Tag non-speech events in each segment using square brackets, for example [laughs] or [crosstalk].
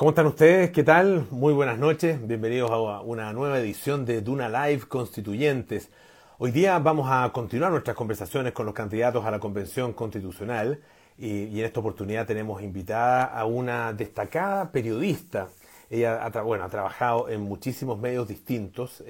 ¿Cómo están ustedes? ¿Qué tal? Muy buenas noches. Bienvenidos a una nueva edición de Duna Live Constituyentes. Hoy día vamos a continuar nuestras conversaciones con los candidatos a la Convención Constitucional y, en esta oportunidad tenemos invitada a una destacada periodista. Ella ha, trabajado en muchísimos medios distintos.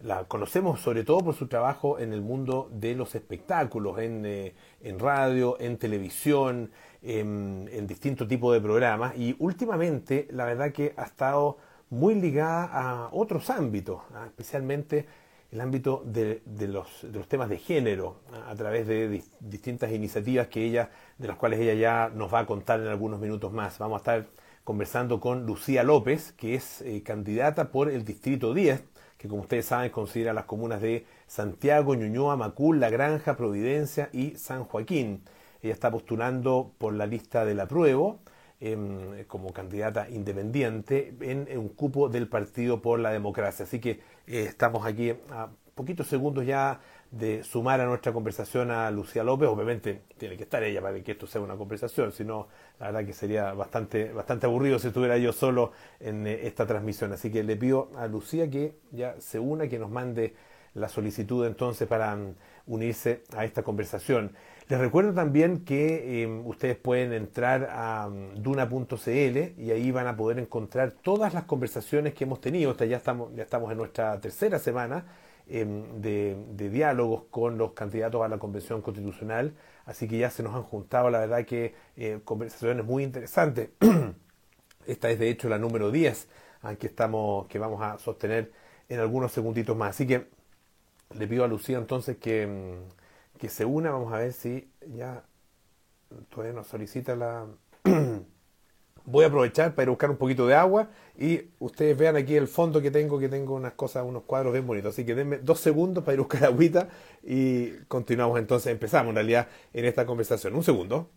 La conocemos sobre todo por su trabajo en el mundo de los espectáculos, en, eh, en radio, en televisión, en, distintos tipos de programas y últimamente la verdad que ha estado muy ligada a otros ámbitos, ¿ah? especialmente el ámbito de, los, temas de género, ¿ah? a través de distintas iniciativas que ella, de las cuales ella ya nos va a contar en algunos minutos más. Vamos a estar conversando con Lucía López, que es eh, candidata por el Distrito 10, que como ustedes saben considera las comunas de Santiago, Ñuñoa, Macul, La Granja, Providencia y San Joaquín. Ella está postulando por la lista del apruebo em, como candidata independiente en, un cupo del Partido por la Democracia. Así que eh, estamos aquí a poquitos segundos ya de sumar a nuestra conversación a Lucía López. Obviamente tiene que estar ella para que esto sea una conversación, si no, la verdad que sería bastante, bastante aburrido si estuviera yo solo en eh, esta transmisión. Así que le pido a Lucía que ya se una, que nos mande la solicitud entonces para mm, unirse a esta conversación. Les recuerdo también que em, ustedes pueden entrar a mm, duna.cl y ahí van a poder encontrar todas las conversaciones que hemos tenido. ya, estamos, ya estamos en nuestra tercera semana em, de, diálogos con los candidatos a la Convención Constitucional, así que ya se nos han juntado, la verdad que eh, conversaciones muy interesantes. [clears throat] Esta es de hecho la número 10, que, estamos, que vamos a sostener en algunos segunditos más. Así que le pido a Lucía entonces que mm, que se una, vamos a ver si ya todavía nos solicita la... [clears throat] Voy a aprovechar para ir a buscar un poquito de agua y ustedes vean aquí el fondo que tengo, que tengo unas cosas, unos cuadros bien bonitos. Así que denme dos segundos para ir a buscar agüita y continuamos entonces, empezamos en realidad en esta conversación. Un segundo.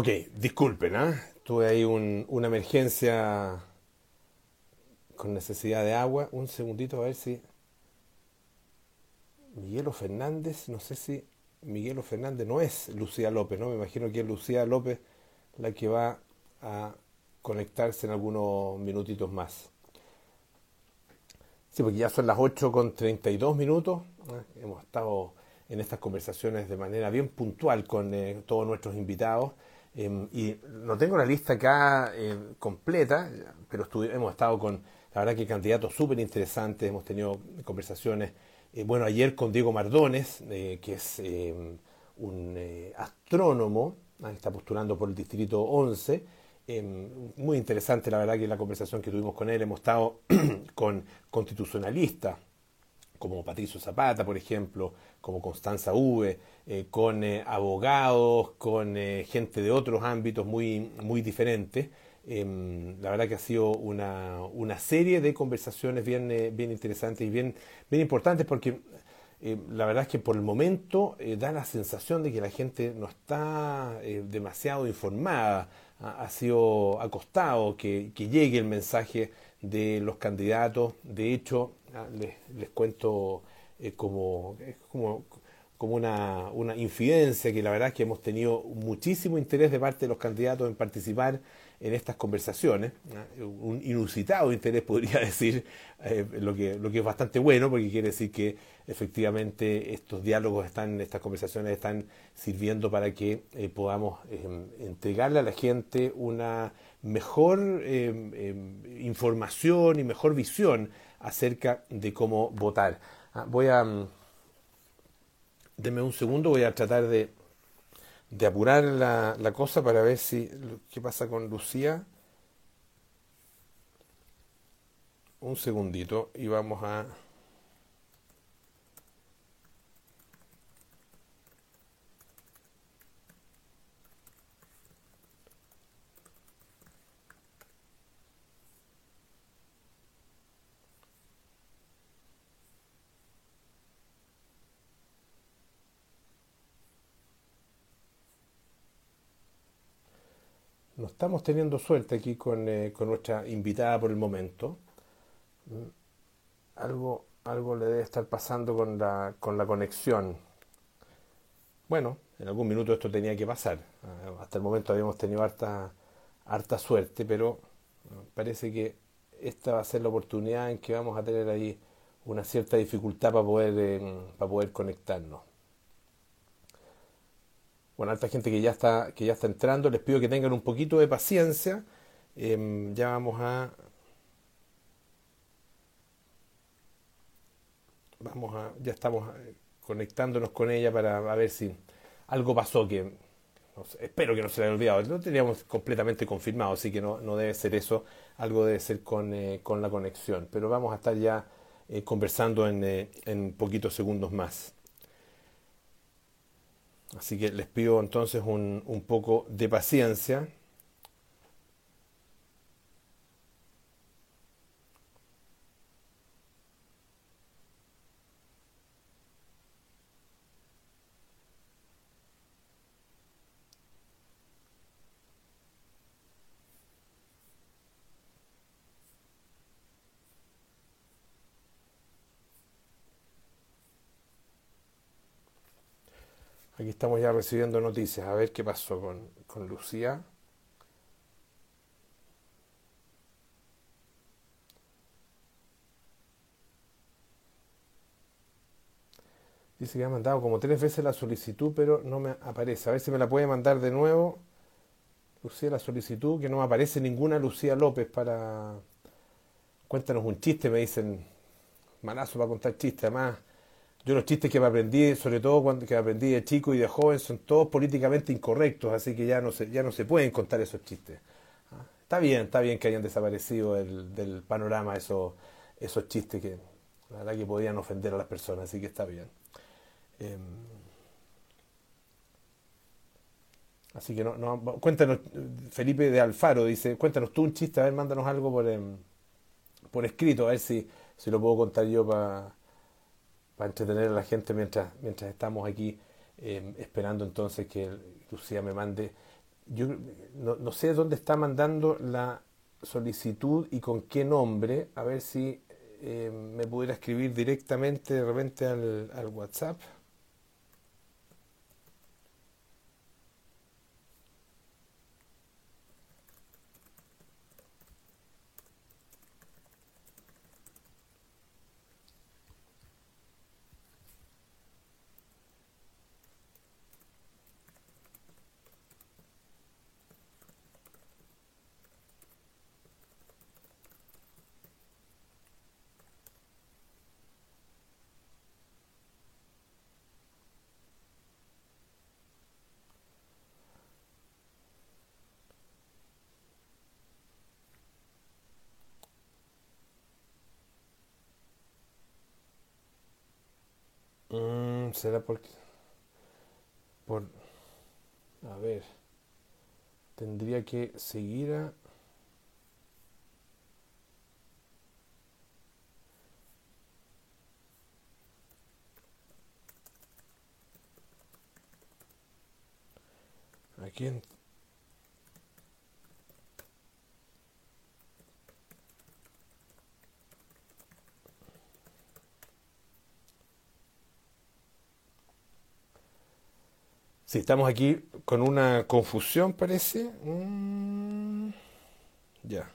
Ok, disculpen, ¿eh? tuve ahí una emergencia con necesidad de agua. Un segundito a ver si Miguelo Fernández, no sé si Miguelo Fernández no es Lucía López, ¿no? Me imagino que es Lucía López la que va a conectarse en algunos minutitos más. Sí, porque ya son las 8 con 32 minutos. ¿eh? Hemos estado en estas conversaciones de manera bien puntual con eh, todos nuestros invitados. Em, y no tengo la lista acá eh, completa, pero hemos estado con, la verdad que candidatos súper interesantes, hemos tenido conversaciones, eh, bueno, ayer con Diego Mardones, eh, que es em, un astrónomo, ah, está postulando por el Distrito 11, em, muy interesante la verdad que la conversación que tuvimos con él, hemos estado [clears throat] con constitucionalistas, como Patricio Zapata, por ejemplo, como Constanza V, eh, con eh, abogados, con eh, gente de otros ámbitos muy, muy diferentes. Em, la verdad que ha sido una, una serie de conversaciones bien, bien interesantes y bien, bien importantes porque la verdad es que por el momento da la sensación de que la gente no está demasiado informada. Ha, sido acostado que, que llegue el mensaje de los candidatos. De hecho, Ah, les, les cuento como, como, como una, una, infidencia que la verdad es que hemos tenido muchísimo interés de parte de los candidatos en participar en estas conversaciones, un inusitado interés [laughs] podría decir, eh, lo, que, lo que es bastante bueno porque quiere decir que efectivamente estos diálogos están, estas conversaciones están sirviendo para que eh, podamos entregarle a la gente una mejor em, em, información y mejor visión acerca de cómo votar. Ah, voy a... Mm, deme un segundo, voy a tratar de, de apurar la, la cosa para ver si... ¿Qué pasa con Lucía? Un segundito y vamos a... estamos teniendo suerte aquí con, eh, con, nuestra invitada por el momento. Mm, algo, algo le debe estar pasando con la, con la conexión. Bueno, en algún minuto esto tenía que pasar. Ah, hasta el momento habíamos tenido harta, harta suerte, pero ah, parece que esta va a ser la oportunidad en que vamos a tener ahí una cierta dificultad para poder, eh, para poder conectarnos. Bueno, alta gente que ya está, que ya está entrando, les pido que tengan un poquito de paciencia. Em, ya vamos a. Vamos a. Ya estamos eh, conectándonos con ella para ver si algo pasó que. espero que no se le haya olvidado. Lo teníamos completamente confirmado, así que no, debe ser eso. Algo debe ser con, eh, con la conexión. Pero vamos a estar ya eh, conversando en, en poquitos segundos más. Así que les pido entonces un, un poco de paciencia. Estamos ya recibiendo noticias. A ver qué pasó con, con Lucía. Dice que ha mandado como tres veces la solicitud, pero no me aparece. A ver si me la puede mandar de nuevo. Lucía, la solicitud, que no me aparece ninguna Lucía López para... Cuéntanos un chiste, me dicen. Manazo para contar chistes. Además, yo los chistes que me aprendí, sobre todo cuando que aprendí de chico y de joven, son todos políticamente incorrectos, así que ya no se, ya no se pueden contar esos chistes. ¿ah? Está bien, está bien que hayan desaparecido del panorama esos, esos chistes que la verdad que podían ofender a las personas, así que está bien. Em, así que no, no, cuéntanos, Felipe de Alfaro dice, cuéntanos tú un chiste, a ver, mándanos algo por, em, por escrito, a ver si, si lo puedo contar yo para para entretener a la gente mientras, mientras estamos aquí em, esperando entonces que Lucía me mande. Yo no, sé dónde está mandando la solicitud y con qué nombre, a ver si em, me pudiera escribir directamente de repente al, al WhatsApp. Será porque... Por... A ver. Tendría que seguir a... ¿A quién? Sí, estamos aquí con una confusión, parece. Mm, ya.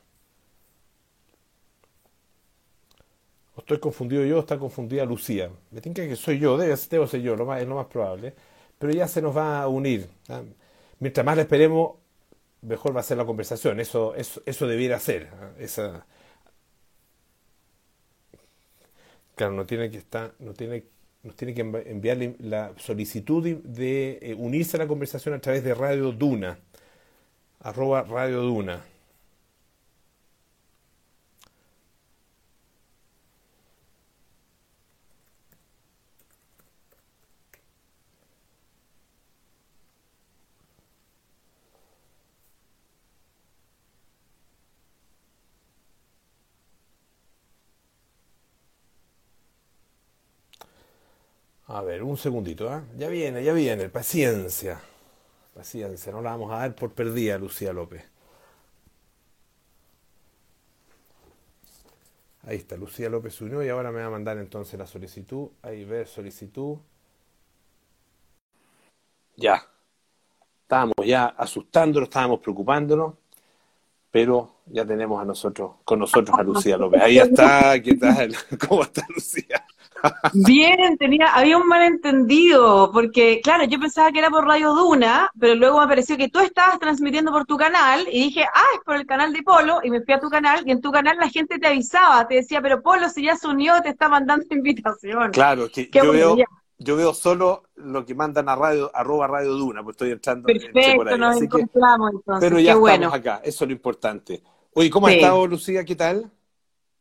O estoy confundido yo o está confundida Lucía. Me tiene que soy yo, debe, ser yo, lo más, es lo más probable. Pero ya se nos va a unir. Mientras más la esperemos, mejor va a ser la conversación. Eso, eso, eso debiera ser. Esa, claro, no tiene que estar, no tiene, nos tiene que enviar la solicitud de, eh, unirse a la conversación a través de Radio Duna, arroba Radio Duna. A ver, un segundito, ¿ah? Ya viene, ya viene, paciencia. Paciencia, no la vamos a dar por perdida, Lucía López. Ahí está, Lucía López unió y ahora me va a mandar entonces la solicitud. Ahí ver solicitud. Ya. Estábamos ya asustándonos, estábamos preocupándonos, pero ya tenemos a nosotros, con nosotros a [laughs] Lucía López. Ahí está, ¿qué tal? [laughs] ¿Cómo está Lucía? [laughs] Bien, tenía, había un malentendido, porque claro, yo pensaba que era por Radio Duna, pero luego me pareció que tú estabas transmitiendo por tu canal y dije, ah, es por el canal de Polo, y me fui a tu canal y en tu canal la gente te avisaba, te decía, pero Polo, si ya se unió, te está mandando invitación. Claro, que yo veo, yo veo solo lo que mandan a radio, arroba Radio Duna, pues estoy entrando Perfecto, por ahí. nos encontramos entonces. Pero ya estamos acá, eso es lo importante. Oye, ¿cómo ha estado Lucía? ¿Qué tal?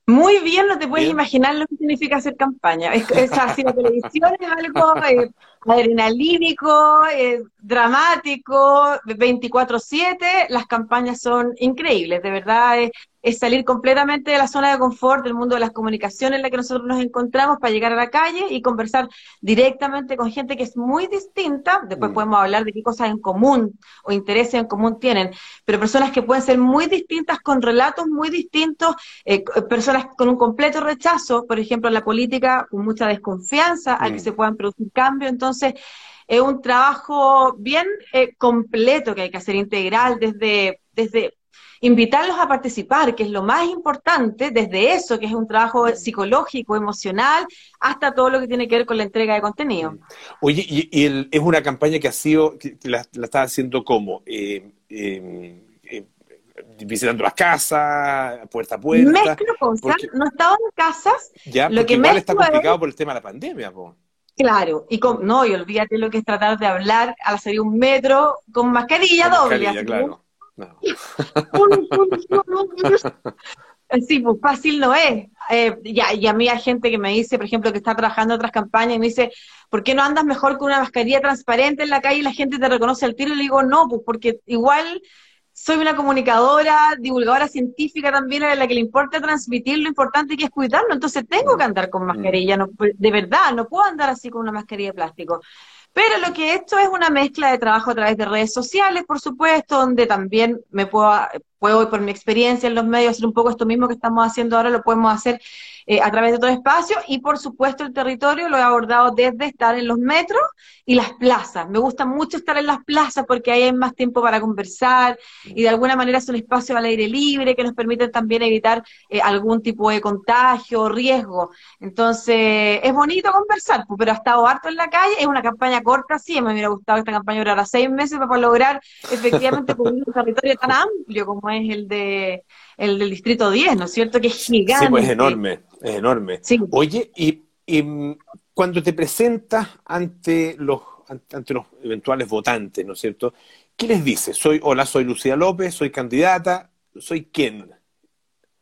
Muy bien, no te puedes imaginar lo que significa hacer campaña. Es, es así, la televisión es algo eh, adrenalínico, eh, dramático, 24/7, las campañas son increíbles, de verdad es, es, salir completamente de la zona de confort del mundo de las comunicaciones en la que nosotros nos encontramos para llegar a la calle y conversar directamente con gente que es muy distinta, después mm. podemos hablar de qué cosas en común o intereses en común tienen, pero personas que pueden ser muy distintas con relatos muy distintos, eh, personas con un completo rechazo, por ejemplo, en la política, con mucha desconfianza a que mm. se puedan producir cambios, entonces es un trabajo bien eh, completo que hay que hacer, integral, desde, desde invitarlos a participar, que es lo más importante, desde eso, que es un trabajo psicológico, emocional, hasta todo lo que tiene que ver con la entrega de contenido. Oye, y, es una campaña que ha sido, que, la, la está haciendo como, eh, em, eh, visitando las casas, puerta a puerta. Mezclo cosas, no he estado en casas. Ya, lo que igual está complicado por el tema de la pandemia, po. Claro, y con, no, y olvídate lo que es tratar de hablar a salir un metro con mascarilla doble. Mascarilla, claro. sí, pues fácil no es. Eh, y a mí hay gente que me dice, por ejemplo, que está trabajando en otras campañas y me dice, ¿por qué no andas mejor con una mascarilla transparente en la calle y la gente te reconoce al tiro? Y le digo, no, pues porque igual soy una comunicadora, divulgadora científica también a la que le importa transmitir lo importante que es cuidarlo, entonces tengo que andar con mascarilla, no, de verdad, no puedo andar así con una mascarilla de plástico. Pero lo que esto es una mezcla de trabajo a través de redes sociales, por supuesto, donde también me puedo, puedo por mi experiencia en los medios, hacer un poco esto mismo que estamos haciendo ahora, lo podemos hacer eh, a través de todo espacio y por supuesto el territorio lo he abordado desde estar en los metros y las plazas. Me gusta mucho estar en las plazas porque ahí hay más tiempo para conversar y de alguna manera es un espacio al aire libre que nos permite también evitar eh, algún tipo de contagio o riesgo. Entonces es bonito conversar, pero ha estado harto en la calle, es una campaña corta, sí, me hubiera gustado que esta campaña durara seis meses para lograr efectivamente [laughs] cubrir un territorio tan amplio como es el de el del distrito 10, ¿no es cierto? Que es gigante. Sí, pues es enorme es enorme. Oye, y, y, cuando te presentas ante los, ante los eventuales votantes, ¿no es cierto? ¿Qué les dices? Soy, hola, soy Lucía López, soy candidata, ¿soy quién?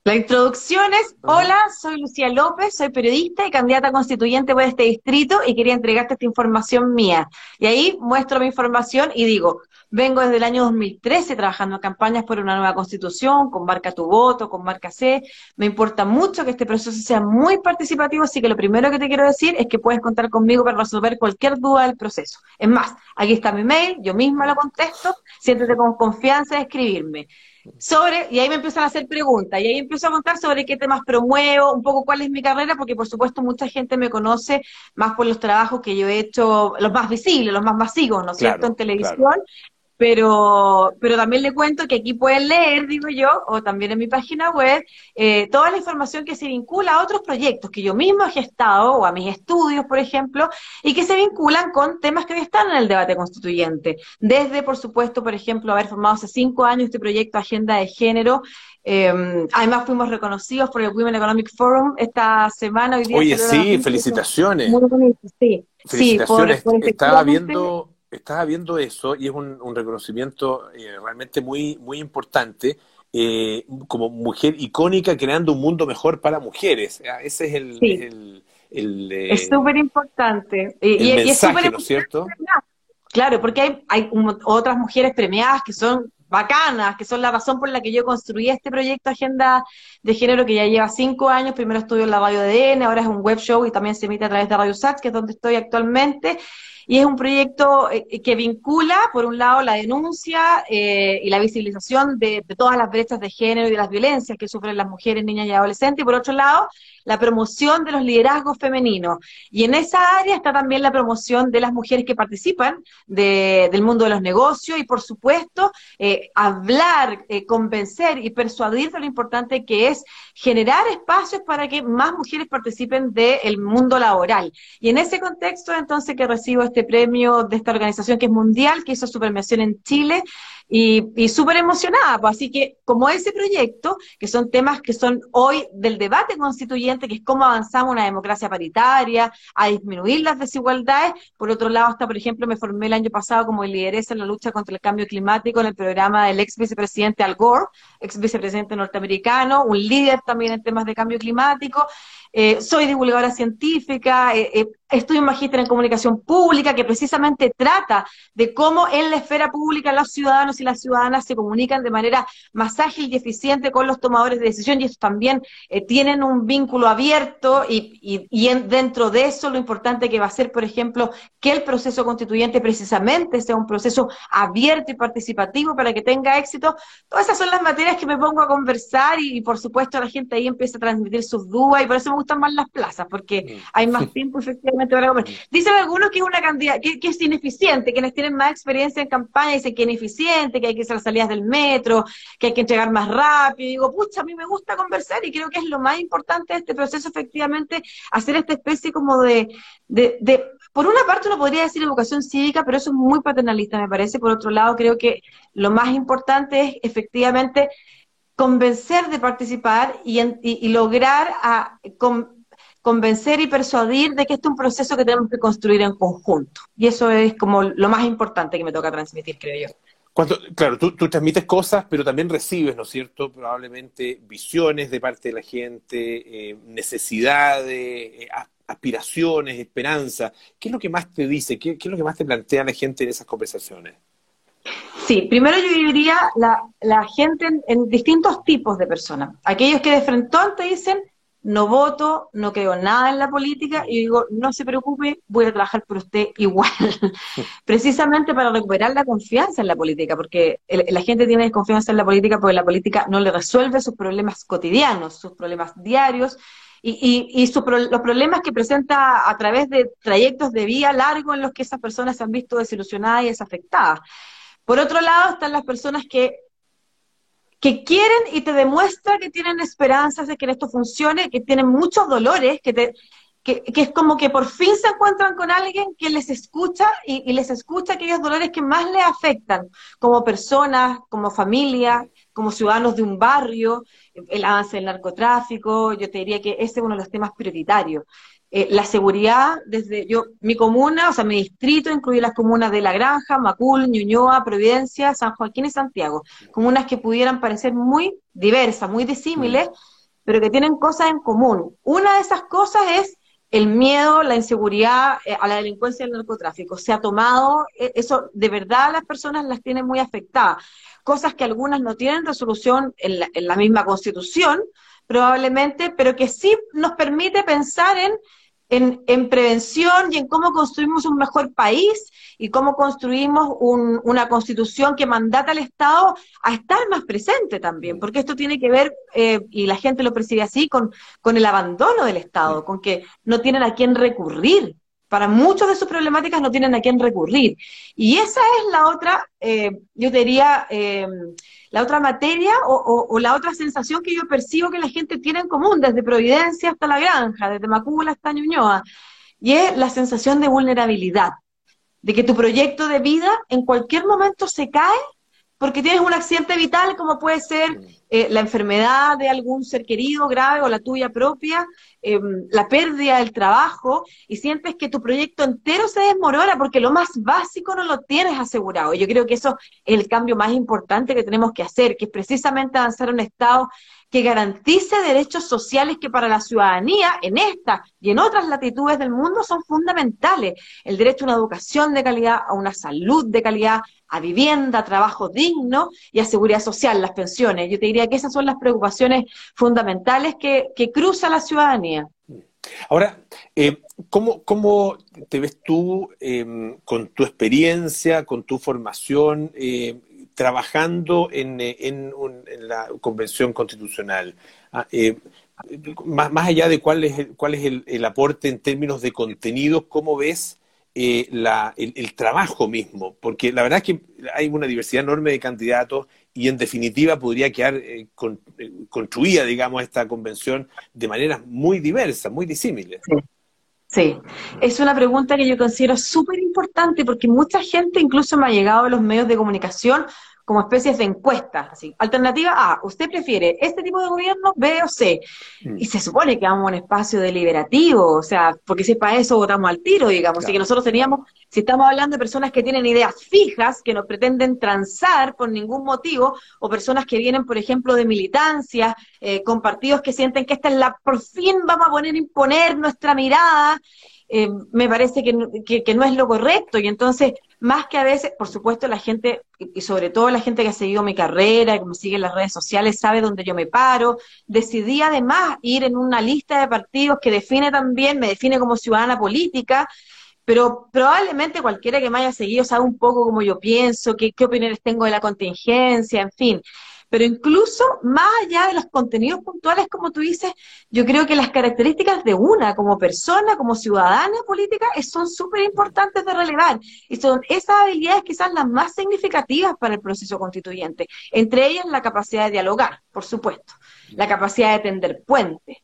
La introducción es, hola, soy Lucía López, soy periodista y candidata constituyente por este distrito y quería entregarte esta información mía. Y ahí muestro mi información y digo, Vengo desde el año 2013 trabajando en campañas por una nueva constitución, con Marca Tu Voto, con Marca C. Me importa mucho que este proceso sea muy participativo, así que lo primero que te quiero decir es que puedes contar conmigo para resolver cualquier duda del proceso. Es más, aquí está mi mail, yo misma lo contesto, siéntete con confianza de escribirme. Sobre, y ahí me empiezan a hacer preguntas, y ahí empiezo a contar sobre qué temas promuevo, un poco cuál es mi carrera, porque por supuesto mucha gente me conoce más por los trabajos que yo he hecho, los más visibles, los más masivos, ¿no es cierto?, en televisión, pero, pero también le cuento que aquí pueden leer, digo yo, o también en mi página web, eh, toda la información que se vincula a otros proyectos que yo mismo he gestado, o a mis estudios, por ejemplo, y que se vinculan con temas que hoy están en el debate constituyente. Desde, por supuesto, por ejemplo, haber formado hace cinco años este proyecto Agenda de Género, eh, además fuimos reconocidos por el Women Economic Forum esta semana. Hoy día Oye, sí, felicitaciones. Muy bonito, sí. Felicitaciones. Estaba viendo estaba viendo eso y es un, reconocimiento eh, realmente muy, muy importante. Eh, como mujer icónica creando un mundo mejor para mujeres. Ese es el... es súper importante. Y, mensaje, ¿no es cierto? Claro, porque hay, hay otras mujeres premiadas que son bacanas, que son la razón por la que yo construí este proyecto Agenda de Género que ya lleva cinco años. Primero estudio en la radio de DN, ahora es un web show y también se emite a través de Radio Sats, que es donde estoy actualmente. Y es un proyecto eh, que vincula, por un lado, la denuncia eh, y la visibilización de, todas las brechas de género y de las violencias que sufren las mujeres, niñas y adolescentes, y por otro lado, la promoción de los liderazgos femeninos. Y en esa área está también la promoción de las mujeres que participan del mundo de los negocios y, por supuesto, eh, hablar, eh, convencer y persuadir de lo importante que es generar espacios para que más mujeres participen del mundo laboral. Y en ese contexto, entonces, que recibo este premio de esta organización que es mundial, que hizo su premiación en Chile, y, súper emocionada, pues. Así que como ese proyecto, que son temas que son hoy del debate constituyente, que es cómo avanzamos una democracia paritaria, a disminuir las desigualdades, por otro lado está, por ejemplo, me formé el año pasado como lideresa en la lucha contra el cambio climático en el programa del ex vicepresidente Al Gore, ex vicepresidente norteamericano, un líder también en temas de cambio climático, eh, soy divulgadora científica, eh, eh, estoy en magíster en comunicación pública, que precisamente trata de cómo en la esfera pública los ciudadanos y las ciudadanas se comunican de manera más ágil y eficiente con los tomadores de decisión y estos también tienen un vínculo abierto y, y, dentro de eso lo importante que va a ser, por ejemplo, que el proceso constituyente precisamente sea un proceso abierto y participativo para que tenga éxito. Todas esas son las materias que me pongo a conversar y, por supuesto la gente ahí empieza a transmitir sus dudas y por eso me gustan más las plazas, porque mm. hay más tiempo efectivamente Dicen algunos que es una cantidad, que, es ineficiente, quienes tienen más experiencia en campaña dicen que es ineficiente, que hay que hacer salidas del metro, que hay que entregar más rápido. Y digo, pucha, a mí me gusta conversar y creo que es lo más importante de este proceso, efectivamente, hacer esta especie como de por una parte uno podría decir educación cívica, pero eso es muy paternalista, me parece. Por otro lado, creo que lo más importante es efectivamente convencer de participar y, lograr a, convencer y persuadir de que este es un proceso que tenemos que construir en conjunto. Y eso es como lo más importante que me toca transmitir, creo yo. Cuando, claro, tú, transmites cosas, pero también recibes, ¿no es cierto? Probablemente visiones de parte de la gente, eh, necesidades, eh, aspiraciones, esperanza. ¿Qué es lo que más te dice? ¿Qué, ¿Qué, es lo que más te plantea la gente en esas conversaciones? Sí, primero yo diría la, la gente en, distintos tipos de personas. Aquellos que de frente te dicen, no voto, no creo nada en la política, y digo, no se preocupe, voy a trabajar por usted igual. [laughs] Precisamente para recuperar la confianza en la política, porque la gente tiene desconfianza en la política porque la política no le resuelve sus problemas cotidianos, sus problemas diarios, y, y, los problemas que presenta a través de trayectos de vía largo en los que esas personas se han visto desilusionadas y desafectadas. Por otro lado están las personas que, que quieren y te demuestran que tienen esperanzas de que esto funcione, que tienen muchos dolores, que, te, que, es como que por fin se encuentran con alguien que les escucha y, y les escucha aquellos dolores que más les afectan, como personas, como familia, como ciudadanos de un barrio, el avance del narcotráfico, yo te diría que ese es uno de los temas prioritarios. Eh, la seguridad, desde yo, mi comuna, o sea, mi distrito incluye las comunas de La Granja, Macul, Ñuñoa, Providencia, San Joaquín y Santiago. Comunas que pudieran parecer muy diversas, muy disímiles, pero que tienen cosas en común. Una de esas cosas es el miedo, la inseguridad eh, a la delincuencia y al narcotráfico. Se ha tomado, eh, eso de verdad las personas las tienen muy afectadas. Cosas que algunas no tienen resolución en la, en la misma constitución, probablemente, pero que sí nos permite pensar en en, prevención y en cómo construimos un mejor país y cómo construimos una constitución que mandata al Estado a estar más presente también, porque esto tiene que ver, eh, y la gente lo percibe así, con, con el abandono del Estado, con que no tienen a quién recurrir para muchas de sus problemáticas no tienen a quién recurrir. Y esa es la otra, eh, yo diría, eh, la otra materia o, la otra sensación que yo percibo que la gente tiene en común, desde Providencia hasta La Granja, desde Macula hasta Ñuñoa, y es la sensación de vulnerabilidad, de que tu proyecto de vida en cualquier momento se cae porque tienes un accidente vital como puede ser. Eh, la enfermedad de algún ser querido grave o la tuya propia, em, la pérdida del trabajo, y sientes que tu proyecto entero se desmorona porque lo más básico no lo tienes asegurado. Yo creo que eso es el cambio más importante que tenemos que hacer, que es precisamente avanzar a un Estado que garantice derechos sociales que para la ciudadanía en esta y en otras latitudes del mundo son fundamentales. El derecho a una educación de calidad, a una salud de calidad, a vivienda, a trabajo digno y a seguridad social, las pensiones. Yo te diría que esas son las preocupaciones fundamentales que, que cruza la ciudadanía. Ahora, eh, ¿cómo, ¿cómo, te ves tú em, con tu experiencia, con tu formación? Eh, trabajando en, en, la Convención Constitucional. Ah, eh, más, más, allá de cuál es, el, cuál es el, aporte en términos de contenido, ¿cómo ves eh, la, el, trabajo mismo? Porque la verdad es que hay una diversidad enorme de candidatos y en definitiva podría quedar eh, construida, digamos, esta convención de maneras muy diversas, muy disímiles. Sí, es una pregunta que yo considero súper importante porque mucha gente incluso me ha llegado a los medios de comunicación como especies de encuestas. Así. Alternativa A, ¿usted prefiere este tipo de gobierno, B o C? Mm. Y se supone que vamos a un espacio deliberativo, o sea, porque si es para eso votamos al tiro, digamos. Así que nosotros teníamos, si estamos hablando de personas que tienen ideas fijas, que no pretenden transar por ningún motivo, o personas que vienen, por ejemplo, de militancia, eh, con partidos que sienten que esta es la, por fin vamos a poner, imponer nuestra mirada, eh, me parece que, no es lo correcto. Y entonces, más que a veces, por supuesto, la gente, y sobre todo la gente que ha seguido mi carrera, que me sigue en las redes sociales, sabe dónde yo me paro. Decidí además ir en una lista de partidos que define también, me define como ciudadana política, pero probablemente cualquiera que me haya seguido sabe un poco cómo yo pienso, qué, qué opiniones tengo de la contingencia, en fin. Pero incluso más allá de los contenidos puntuales, como tú dices, yo creo que las características de una como persona, como ciudadana política, son súper importantes de relevar. Y son esas habilidades quizás las más significativas para el proceso constituyente. Entre ellas la capacidad de dialogar, por supuesto, la capacidad de tender puentes.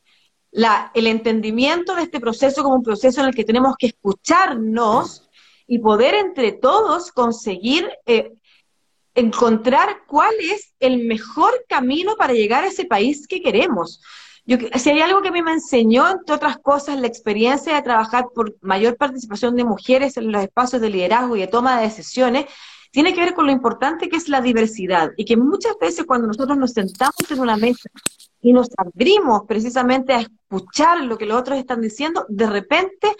La, el entendimiento de este proceso como un proceso en el que tenemos que escucharnos y poder entre todos conseguir eh, encontrar cuál es el mejor camino para llegar a ese país que queremos. Yo, si hay algo que a mí me enseñó, entre otras cosas, la experiencia de trabajar por mayor participación de mujeres en los espacios de liderazgo y de toma de decisiones, tiene que ver con lo importante que es la diversidad y que muchas veces cuando nosotros nos sentamos en una mesa y nos abrimos precisamente a escuchar lo que los otros están diciendo, de repente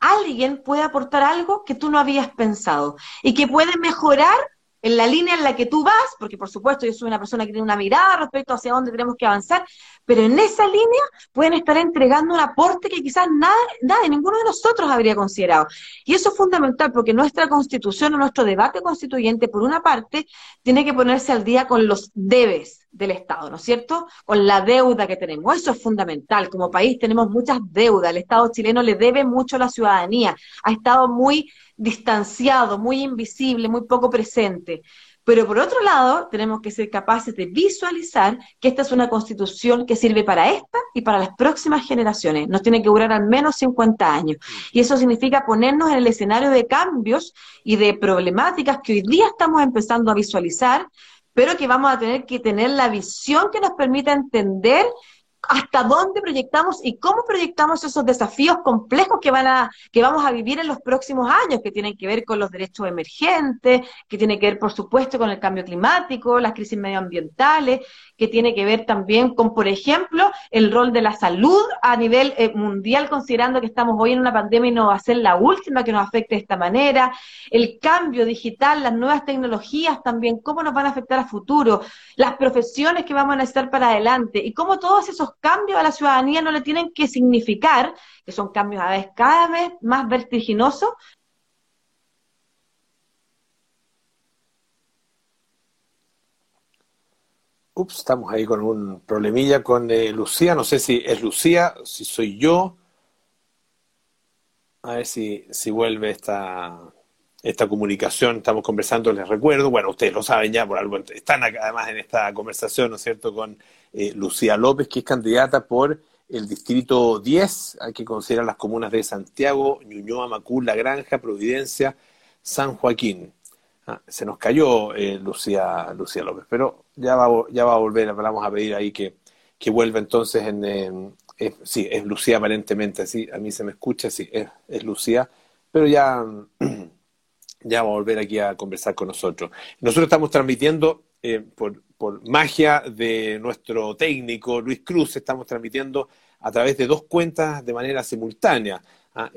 alguien puede aportar algo que tú no habías pensado y que puede mejorar en la línea en la que tú vas, porque por supuesto yo soy una persona que tiene una mirada respecto hacia dónde tenemos que avanzar, pero en esa línea pueden estar entregando un aporte que quizás nada, nada, ninguno de nosotros habría considerado. Y eso es fundamental porque nuestra constitución o nuestro debate constituyente, por una parte, tiene que ponerse al día con los debes del Estado, ¿no es cierto? Con la deuda que tenemos. Eso es fundamental. Como país tenemos muchas deudas. El Estado chileno le debe mucho a la ciudadanía. Ha estado muy distanciado, muy invisible, muy poco presente. Pero por otro lado, tenemos que ser capaces de visualizar que esta es una constitución que sirve para esta y para las próximas generaciones. Nos tiene que durar al menos 50 años. Y eso significa ponernos en el escenario de cambios y de problemáticas que hoy día estamos empezando a visualizar, pero que vamos a tener que tener la visión que nos permita entender hasta dónde proyectamos y cómo proyectamos esos desafíos complejos que van a que vamos a vivir en los próximos años que tienen que ver con los derechos emergentes, que tiene que ver por supuesto con el cambio climático, las crisis medioambientales, que tiene que ver también con por ejemplo el rol de la salud a nivel eh, mundial considerando que estamos hoy en una pandemia y no va a ser la última que nos afecte de esta manera, el cambio digital, las nuevas tecnologías también, cómo nos van a afectar a futuro, las profesiones que vamos a necesitar para adelante y cómo todos esos cambios a la ciudadanía no le tienen que significar, que son cambios a vez cada vez más vertiginosos, Ups, estamos ahí con un problemilla con eh, Lucía. No sé si es Lucía, si soy yo. A ver si, si vuelve esta, esta comunicación. Estamos conversando, les recuerdo, bueno, ustedes lo saben ya, por algo están además en esta conversación, ¿no es cierto?, con eh, Lucía López, que es candidata por el distrito 10, hay que considerar las comunas de Santiago, Ñuñoa, Macul, La Granja, Providencia, San Joaquín. Ah, se nos cayó eh, Lucía, Lucía López, pero ya va, ya va a volver, vamos a pedir ahí que, que vuelva entonces en... sí, es Lucía aparentemente, sí, a mí se me escucha, sí, es, Lucía, pero ya, [clears throat] ya va a volver aquí a conversar con nosotros. Nosotros estamos transmitiendo eh, por, por magia de nuestro técnico Luis Cruz, estamos transmitiendo a través de dos cuentas de manera simultánea. ¿Ah?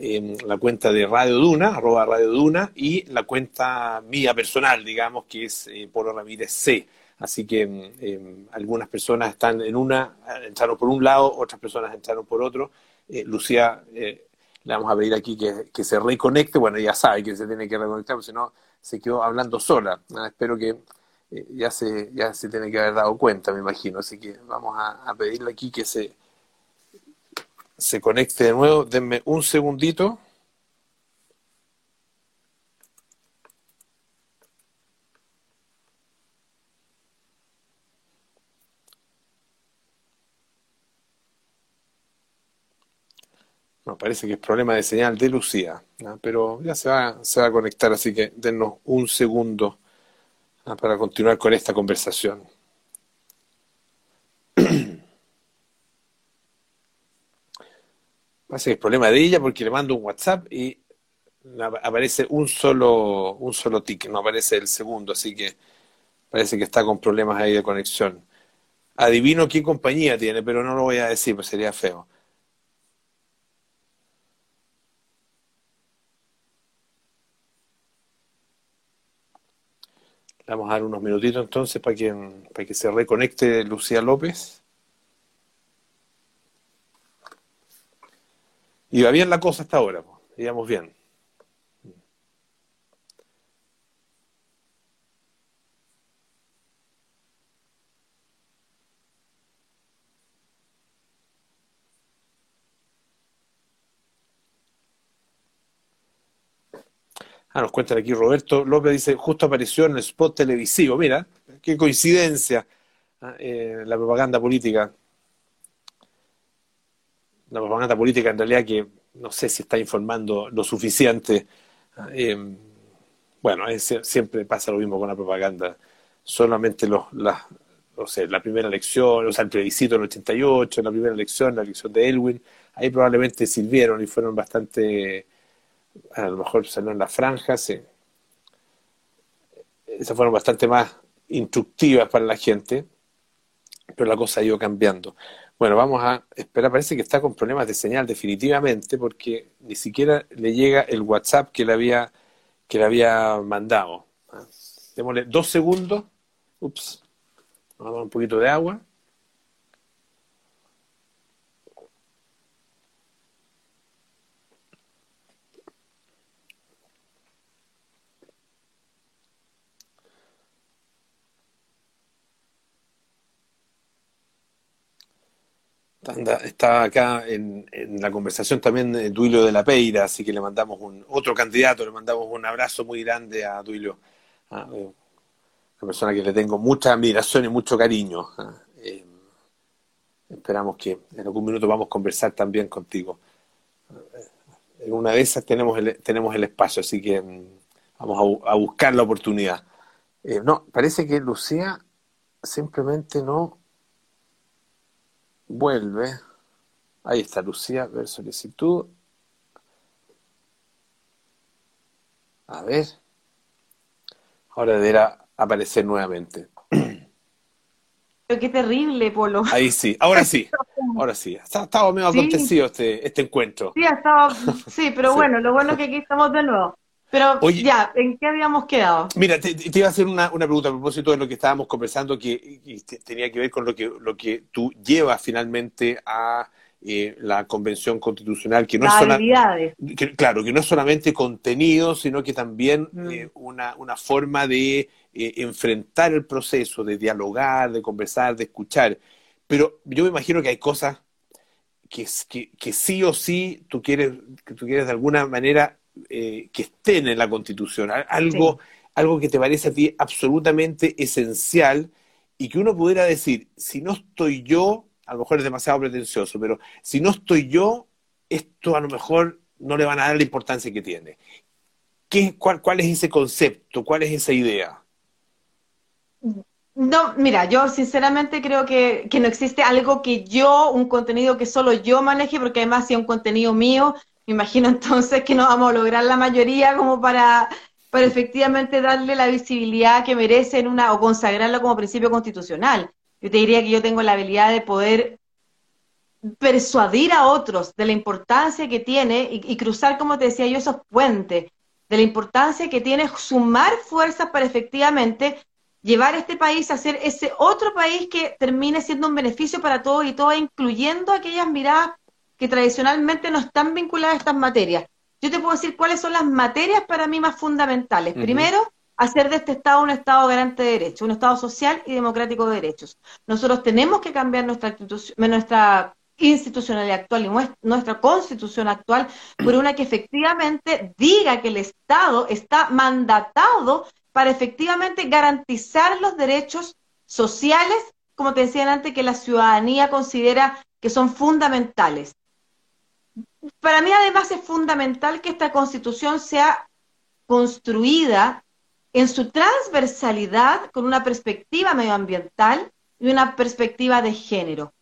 la cuenta de Radio Duna, arroba Radio Duna, y la cuenta mía personal, digamos, que es eh, Polo Ramírez C. Así que em, em, algunas personas están en una, entraron por un lado, otras personas entraron por otro. Eh, Lucía, eh, le vamos a pedir aquí que, que, se reconecte. Bueno, ya sabe que se tiene que reconectar, porque si no se quedó hablando sola. ¿ah? espero que ya, se, ya se tiene que haber dado cuenta, me imagino. Así que vamos a pedirle aquí que se, se conecte de nuevo. Denme un segundito. No, parece que es problema de señal de Lucía, pero ya se va, se va a conectar, así que dennos un segundo para continuar con esta conversación. Parece que es problema de ella porque le mando un WhatsApp y aparece un solo, un solo ticket, no aparece el segundo, así que parece que está con problemas ahí de conexión. Adivino qué compañía tiene, pero no lo voy a decir, pues sería feo. vamos a dar unos minutitos entonces para que, para que se reconecte Lucía López. Iba bien la cosa hasta ahora, íbamos bien. Ah, nos cuentan aquí Roberto López, dice, justo apareció en el spot televisivo. Mira, qué coincidencia. Ah, eh, la propaganda política la propaganda política en realidad que no sé si está informando lo suficiente. Eh, bueno, siempre pasa lo mismo con la propaganda. Solamente los, la, la primera elección, o sea, el plebiscito del 88, la primera elección, la elección de Elwin, ahí probablemente sirvieron y fueron bastante, a lo mejor salieron las franjas, sí. esas fueron bastante más instructivas para la gente, pero la cosa ha ido cambiando. Bueno, vamos a esperar. Parece que está con problemas de señal definitivamente porque ni siquiera le llega el WhatsApp que le había, que le había mandado. Ah, démosle dos segundos. Ups. Vamos a dar un poquito de agua. Está acá en, la conversación también eh, Duilio de la Peira, así que le mandamos un otro candidato, le mandamos un abrazo muy grande a Duilio, una persona que le tengo mucha admiración y mucho cariño. Eh, esperamos que en algún minuto vamos a conversar también contigo. En una de esas tenemos el, tenemos el espacio, así que mm, vamos a, a buscar la oportunidad. Eh, no, parece que Lucía simplemente no vuelve. Ahí está Lucía, ver solicitud. A ver. Ahora deberá aparecer nuevamente. Pero qué terrible, Polo. Ahí sí, ahora sí, [laughs] ahora sí. Estaba medio acontecido este, este encuentro. Sí, estaba, sí, pero [laughs] bueno, lo bueno es que aquí estamos de nuevo. Pero ya, ¿en qué habíamos quedado? Mira, te, iba a hacer una, pregunta a propósito de lo que estábamos conversando, que, tenía que ver con lo que, lo que tú llevas finalmente a eh, la Convención Constitucional, que no es claro, que no es solamente contenido, sino que también mm. eh, una, una, forma de eh, enfrentar el proceso, de dialogar, de conversar, de escuchar. Pero yo me imagino que hay cosas que, que, sí o sí tú quieres, que tú quieres de alguna manera eh, que estén en la Constitución, algo, algo que te parece a ti absolutamente esencial y que uno pudiera decir, si no estoy yo, a lo mejor es demasiado pretencioso, pero si no estoy yo, esto a lo mejor no le van a dar la importancia que tiene. ¿Qué, cuál, ¿Cuál es ese concepto? ¿Cuál es esa idea? No, mira, yo sinceramente creo que, no existe algo que yo, un contenido que solo yo maneje, porque además si es un contenido mío, me imagino entonces que no vamos a lograr la mayoría como para, para efectivamente darle la visibilidad que merece en una, o consagrarlo como principio constitucional. Yo te diría que yo tengo la habilidad de poder persuadir a otros de la importancia que tiene y, y cruzar, como te decía yo, esos puentes, de la importancia que tiene sumar fuerzas para efectivamente llevar este país a ser ese otro país que termine siendo un beneficio para todos y todas, incluyendo aquellas miradas que tradicionalmente no están vinculadas a estas materias. Yo te puedo decir cuáles son las materias para mí más fundamentales. Primero, hacer de este Estado un Estado garante de derechos, un Estado social y democrático de derechos. Nosotros tenemos que cambiar nuestra, nuestra institucionalidad actual y nuestra constitución actual por una que efectivamente diga que el Estado está mandatado para efectivamente garantizar los derechos sociales, como te decía antes, que la ciudadanía considera que son fundamentales. Para mí además es fundamental que esta constitución sea construida en su transversalidad con una perspectiva medioambiental y una perspectiva de género.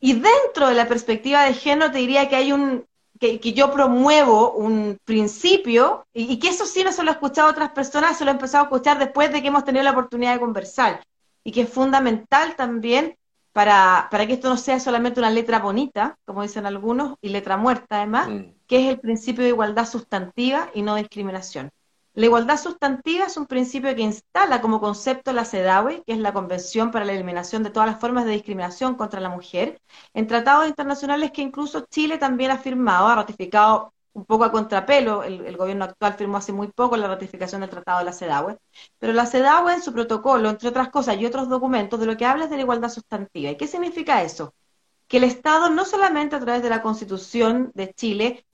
Y dentro de la perspectiva de género te diría que hay un, que, yo promuevo un principio, y, que eso sí no se lo he escuchado a otras personas, se lo he empezado a escuchar después de que hemos tenido la oportunidad de conversar, y que es fundamental también para, para que esto no sea solamente una letra bonita, como dicen algunos, y letra muerta además, mm. que es el principio de igualdad sustantiva y no discriminación. La igualdad sustantiva es un principio que instala como concepto la CEDAWE, que es la Convención para la Eliminación de todas las formas de discriminación contra la mujer, en tratados internacionales que incluso Chile también ha firmado, ha ratificado un poco a contrapelo, el, gobierno actual firmó hace muy poco la ratificación del tratado de la CEDAWE, pero la CEDAWE en su protocolo, entre otras cosas y otros documentos, de lo que habla es de la igualdad sustantiva. ¿Y qué significa eso? Que el Estado no solamente a través de la Constitución de Chile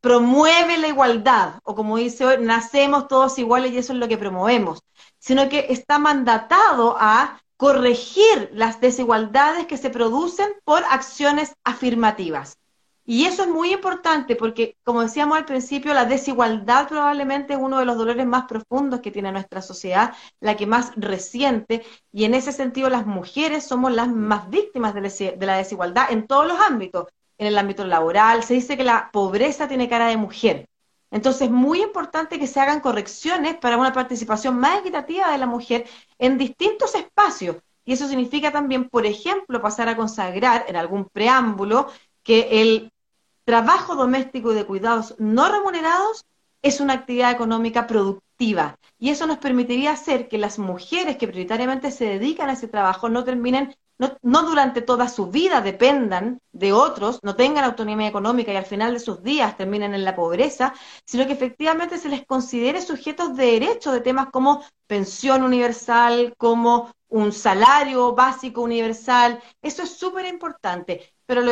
promueve la igualdad, o como dice hoy, nacemos todos iguales y eso es lo que promovemos, sino que está mandatado a corregir las desigualdades que se producen por acciones afirmativas. Y eso es muy importante porque, como decíamos al principio, la desigualdad probablemente es uno de los dolores más profundos que tiene nuestra sociedad, la que más reciente, y en ese sentido las mujeres somos las más víctimas de la desigualdad en todos los ámbitos, en el ámbito laboral, se dice que la pobreza tiene cara de mujer. Entonces, es muy importante que se hagan correcciones para una participación más equitativa de la mujer en distintos espacios. Y eso significa también, por ejemplo, pasar a consagrar en algún preámbulo que el trabajo doméstico y de cuidados no remunerados es una actividad económica productiva. Y eso nos permitiría hacer que las mujeres que prioritariamente se dedican a ese trabajo no terminen no, durante toda su vida dependan de otros, no tengan autonomía económica y al final de sus días terminen en la pobreza, sino que efectivamente se les considere sujetos de derecho de temas como pensión universal, como un salario básico universal. Eso es súper importante. Pero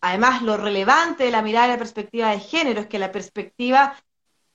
además lo relevante de la mirada y la perspectiva de género es que la perspectiva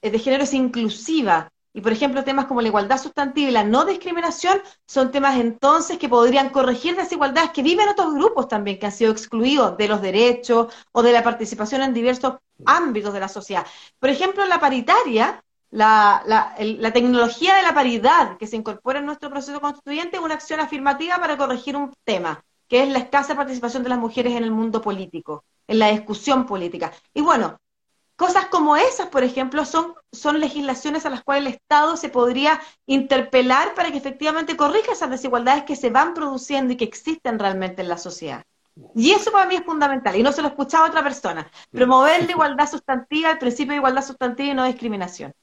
de género es inclusiva y, por ejemplo, temas como la igualdad sustantiva y la no discriminación son temas entonces que podrían corregir desigualdades que viven otros grupos también, que han sido excluidos de los derechos o de la participación en diversos ámbitos de la sociedad. Por ejemplo, la paritaria, la, la, tecnología de la paridad que se incorpora en nuestro proceso constituyente es una acción afirmativa para corregir un tema, que es la escasa participación de las mujeres en el mundo político, en la discusión política. Y bueno, Cosas como esas, por ejemplo, son, son legislaciones a las cuales el Estado se podría interpelar para que efectivamente corrija esas desigualdades que se van produciendo y que existen realmente en la sociedad. Y eso para mí es fundamental, y no se lo escuchaba a otra persona. Promover la igualdad sustantiva, el principio de igualdad sustantiva y no discriminación.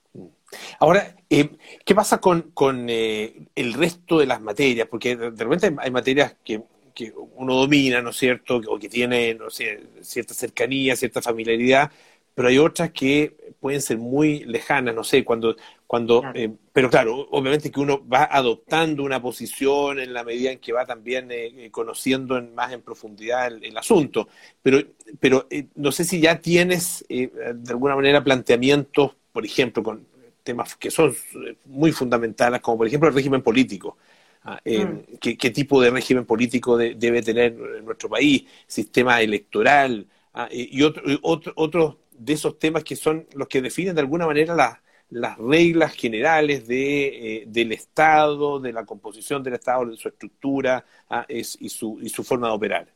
Ahora, eh, ¿qué pasa con, eh, el resto de las materias? Porque de repente hay materias que, que uno domina, ¿no es cierto? O que tiene, no sé, cierta cercanía, cierta familiaridad, pero hay otras que pueden ser muy lejanas, no sé, cuando, cuando, eh, pero claro, obviamente que uno va adoptando una posición en la medida en que va también eh, eh, conociendo más en profundidad el, asunto, pero, pero no sé si ya tienes de alguna manera planteamientos, por ejemplo, con temas que son muy fundamentales, como por ejemplo el régimen político. Ah, mm. ¿qué, tipo de régimen político debe tener nuestro país? Sistema electoral ah, y otro, otros de esos temas que son los que definen de alguna manera las reglas generales de, eh, del Estado, de la composición del Estado, de su estructura ah, y, su, y su forma de operar.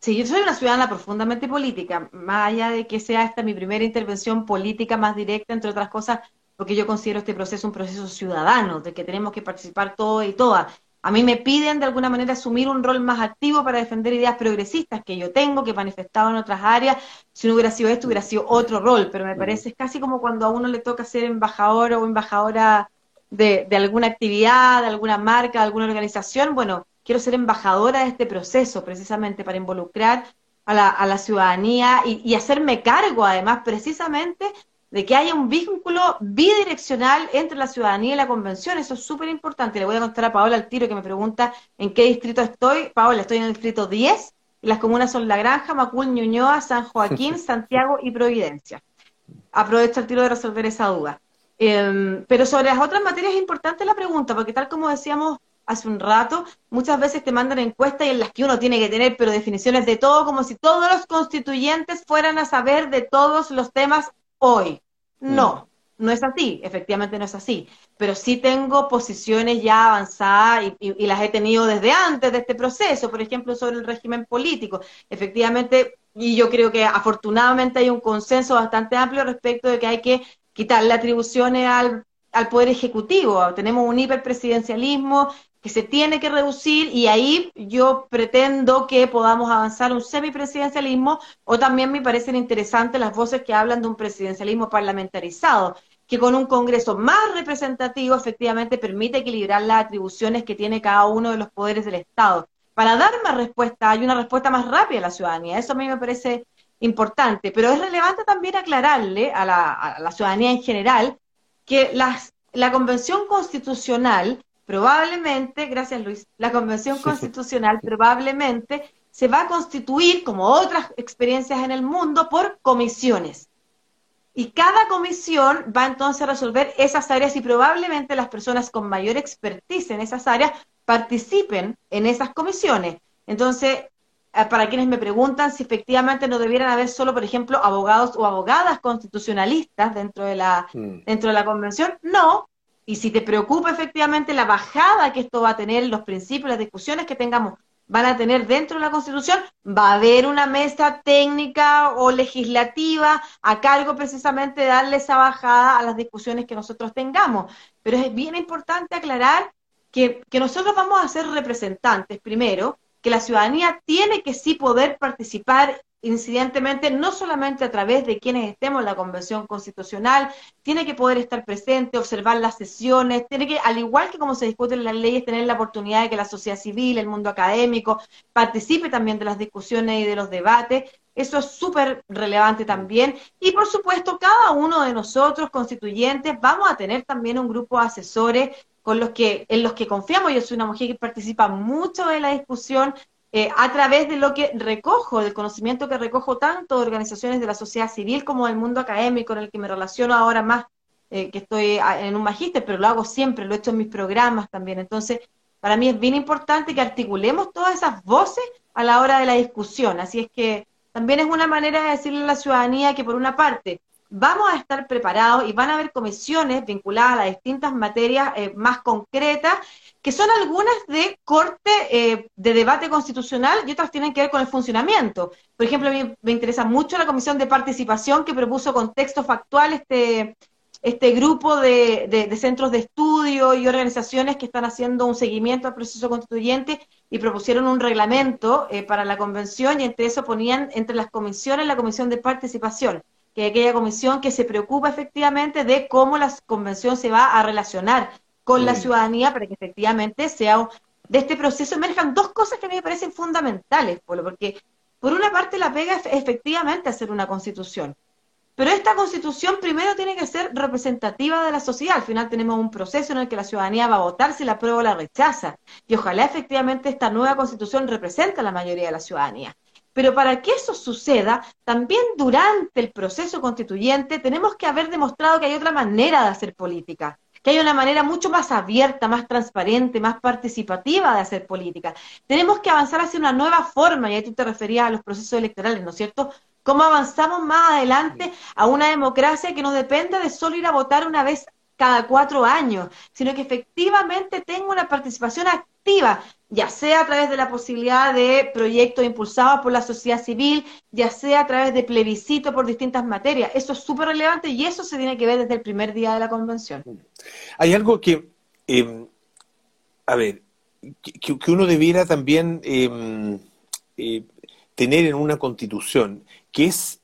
Sí, yo soy una ciudadana profundamente política, más allá de que sea esta mi primera intervención política más directa, entre otras cosas, porque yo considero este proceso un proceso ciudadano, de que tenemos que participar todos y todas. A mí me piden de alguna manera asumir un rol más activo para defender ideas progresistas que yo tengo, que he manifestado en otras áreas. Si no hubiera sido esto, hubiera sido otro rol, pero me parece es casi como cuando a uno le toca ser embajador o embajadora de, alguna actividad, de alguna marca, de alguna organización. Bueno, quiero ser embajadora de este proceso precisamente para involucrar a la, ciudadanía y, hacerme cargo además precisamente de que haya un vínculo bidireccional entre la ciudadanía y la convención. Eso es súper importante. Le voy a contar a Paola al tiro que me pregunta en qué distrito estoy. Paola, estoy en el distrito 10. Y las comunas son La Granja, Macul, Ñuñoa, San Joaquín, [laughs] Santiago y Providencia. Aprovecho el tiro de resolver esa duda. Em, pero sobre las otras materias es importante la pregunta, porque tal como decíamos hace un rato, muchas veces te mandan encuestas y en las que uno tiene que tener, pero definiciones de todo, como si todos los constituyentes fueran a saber de todos los temas hoy. No, no es así, efectivamente no es así, pero sí tengo posiciones ya avanzadas y, las he tenido desde antes de este proceso, por ejemplo, sobre el régimen político. Efectivamente, y yo creo que afortunadamente hay un consenso bastante amplio respecto de que hay que quitarle atribuciones al, al Poder Ejecutivo. Tenemos un hiperpresidencialismo que se tiene que reducir y ahí yo pretendo que podamos avanzar un semipresidencialismo o también me parecen interesantes las voces que hablan de un presidencialismo parlamentarizado, que con un Congreso más representativo efectivamente permite equilibrar las atribuciones que tiene cada uno de los poderes del Estado. Para dar más respuesta, hay una respuesta más rápida a la ciudadanía. Eso a mí me parece importante, pero es relevante también aclararle a la, a la ciudadanía en general que las, la Convención Constitucional probablemente, gracias Luis, la Convención Constitucional probablemente se va a constituir, como otras experiencias en el mundo, por comisiones. Y cada comisión va entonces a resolver esas áreas y probablemente las personas con mayor expertise en esas áreas participen en esas comisiones. Entonces, eh, para quienes me preguntan si efectivamente no debieran haber solo, por ejemplo, abogados o abogadas constitucionalistas dentro de la, mm. dentro de la convención, no, y si te preocupa efectivamente la bajada que esto va a tener, los principios, las discusiones que tengamos van a tener dentro de la Constitución, va a haber una mesa técnica o legislativa a cargo precisamente de darle esa bajada a las discusiones que nosotros tengamos. Pero es bien importante aclarar que, que nosotros vamos a ser representantes primero, que la ciudadanía tiene que sí poder participar incidentemente, no solamente a través de quienes estemos en la Convención Constitucional, tiene que poder estar presente, observar las sesiones, tiene que, al igual que como se discuten las leyes, tener la oportunidad de que la sociedad civil, el mundo académico, participe también de las discusiones y de los debates. Eso es súper relevante también. Y por supuesto, cada uno de nosotros, constituyentes, vamos a tener también un grupo de asesores con los que, en los que confiamos. Yo soy una mujer que participa mucho en la discusión, eh, a través de lo que recojo, del conocimiento que recojo tanto de organizaciones de la sociedad civil como del mundo académico, en el que me relaciono ahora más, eh, que estoy en un magíster, pero lo hago siempre, lo he hecho en mis programas también. Entonces, para mí es bien importante que articulemos todas esas voces a la hora de la discusión. Así es que también es una manera de decirle a la ciudadanía que, por una parte, vamos a estar preparados y van a haber comisiones vinculadas a las distintas materias eh, más concretas, que son algunas de corte eh, de debate constitucional y otras tienen que ver con el funcionamiento. Por ejemplo, a mí me interesa mucho la comisión de participación que propuso contexto factual este, este grupo de, centros de estudio y organizaciones que están haciendo un seguimiento al proceso constituyente y propusieron un reglamento eh, para la convención y entre eso ponían entre las comisiones la comisión de participación que aquella comisión que se preocupa efectivamente de cómo la convención se va a relacionar con la ciudadanía para que efectivamente sea de este proceso emerjan dos cosas que a mí me parecen fundamentales, Polo, porque por una parte la pega es efectivamente hacer una constitución, Pero esta constitución primero tiene que ser representativa de la sociedad. Al final tenemos un proceso en el que la ciudadanía va a votar si la aprueba o la rechaza. Y ojalá efectivamente esta nueva constitución represente a la mayoría de la ciudadanía. Pero para que eso suceda, también durante el proceso constituyente tenemos que haber demostrado que hay otra manera de hacer política que hay una manera mucho más abierta, más transparente, más participativa de hacer política. Tenemos que avanzar hacia una nueva forma, y ahí tú te referías a los procesos electorales, ¿no es cierto? ¿Cómo avanzamos más adelante a una democracia que no dependa de solo ir a votar una vez cada cuatro años, sino que efectivamente tenga una participación activa, ya sea a través de la posibilidad de proyectos impulsados por la sociedad civil, ya sea a través de plebiscito por distintas materias. Eso es súper relevante y eso se tiene que ver desde el primer día de la convención. Hay algo que, em, a ver, que, uno debiera también em, eh, tener en una constitución, que es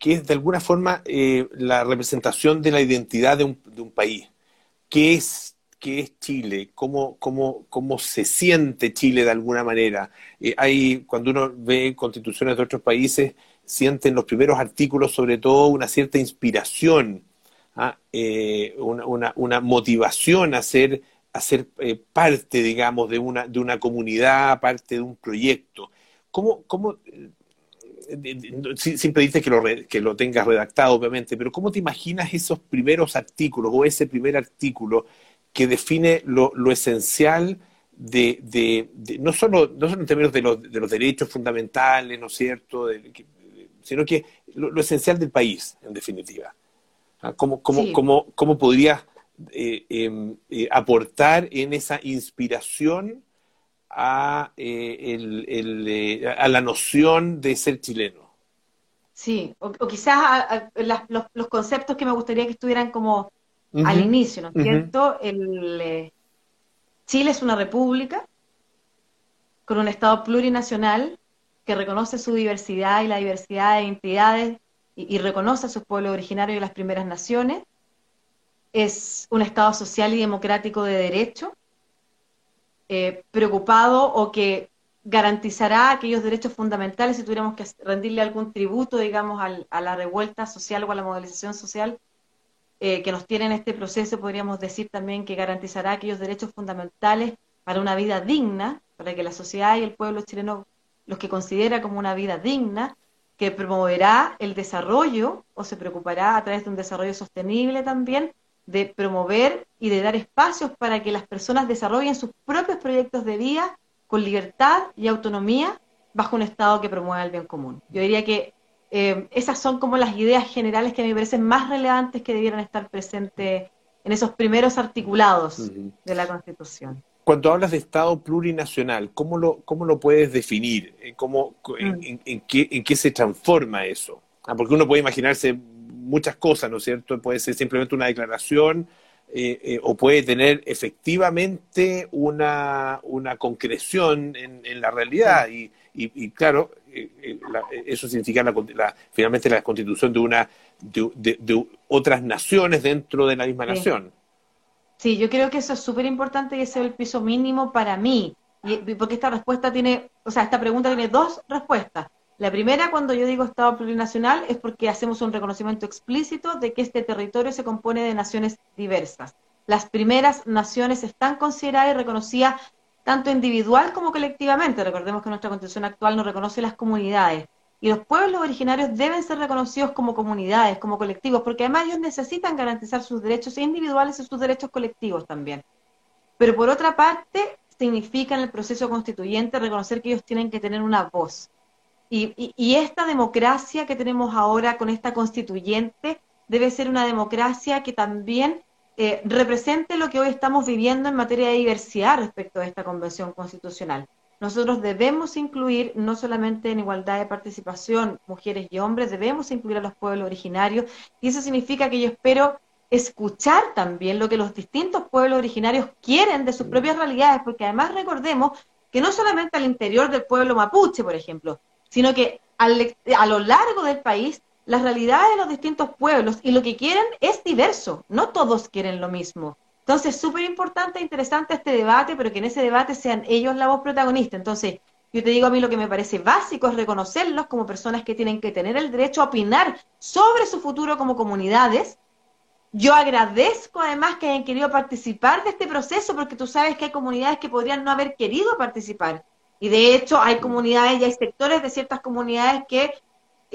que es de alguna forma eh, la representación de la identidad de un, de un país. ¿Qué es, qué es Chile? ¿Cómo, cómo, cómo se siente Chile de alguna manera? Eh, hay, cuando uno ve constituciones de otros países, sienten los primeros artículos sobre todo una cierta inspiración, ¿ah? eh, una, una, motivación a ser, a ser parte, digamos, de una, de una comunidad, parte de un proyecto. ¿Cómo, cómo siempre dices que lo, que lo tengas redactado, obviamente, pero ¿cómo te imaginas esos primeros artículos o ese primer artículo que define lo, esencial de, no, solo, no solo en términos de los, de los derechos fundamentales, ¿no es cierto?, sino que lo, esencial del país, en definitiva. ¿Ah? ¿Cómo, cómo, cómo, cómo podrías eh, em, eh, aportar en esa inspiración a, eh, el, a la noción de ser chileno. Sí, o, quizás los, conceptos que me gustaría que estuvieran como al inicio, ¿no es cierto? El, eh, Chile es una república con un Estado plurinacional que reconoce su diversidad y la diversidad de entidades y, y reconoce a sus pueblos originarios y las primeras naciones. Es un Estado social y democrático de derecho eh, preocupado o que garantizará aquellos derechos fundamentales si tuviéramos que rendirle algún tributo, digamos, a la revuelta social o a la movilización social eh, que nos tiene en este proceso, podríamos decir también que garantizará aquellos derechos fundamentales para una vida digna, para que la sociedad y el pueblo chileno los que considera como una vida digna, que promoverá el desarrollo o se preocupará a través de un desarrollo sostenible también de promover y de dar espacios para que las personas desarrollen sus propios proyectos de vida con libertad y autonomía bajo un Estado que promueva el bien común. Yo diría que eh, esas son como las ideas generales que me parecen más relevantes que debieran estar presentes en esos primeros articulados de la Constitución. Cuando hablas de Estado plurinacional, ¿cómo lo, cómo lo puedes definir? ¿Cómo, en, mm. qué, ¿En qué se transforma eso? Ah, porque uno puede imaginarse muchas cosas, ¿no es cierto? Puede ser simplemente una declaración eh, eh, o puede tener efectivamente una, una concreción en, la realidad. Y, y, claro, eh, eso significa la, finalmente la constitución de, una, de, otras naciones dentro de la misma nación. Sí, yo creo que eso es súper importante y ese es el piso mínimo para mí. porque esta respuesta tiene, o sea, esta pregunta tiene dos respuestas. La primera, cuando yo digo Estado plurinacional, es porque hacemos un reconocimiento explícito de que este territorio se compone de naciones diversas. Las primeras naciones están consideradas y reconocidas tanto individual como colectivamente. Recordemos que nuestra constitución actual no reconoce las comunidades. Y los pueblos originarios deben ser reconocidos como comunidades, como colectivos, porque además ellos necesitan garantizar sus derechos individuales y sus derechos colectivos también. Pero por otra parte, significa en el proceso constituyente reconocer que ellos tienen que tener una voz y, esta democracia que tenemos ahora con esta constituyente debe ser una democracia que también eh, represente lo que hoy estamos viviendo en materia de diversidad respecto a esta convención constitucional. Nosotros debemos incluir, no solamente en igualdad de participación, mujeres y hombres, debemos incluir a los pueblos originarios, y eso significa que yo espero escuchar también lo que los distintos pueblos originarios quieren de sus propias realidades, porque además recordemos que no solamente al interior del pueblo mapuche, por ejemplo, sino que a lo largo del país las realidades de los distintos pueblos y lo que quieren es diverso, no todos quieren lo mismo. Entonces, súper importante e interesante este debate, pero que en ese debate sean ellos la voz protagonista. Entonces, yo te digo a mí lo que me parece básico es reconocerlos como personas que tienen que tener el derecho a opinar sobre su futuro como comunidades. Yo agradezco además que hayan querido participar de este proceso porque tú sabes que hay comunidades que podrían no haber querido participar. Y de hecho hay comunidades y hay sectores de ciertas comunidades que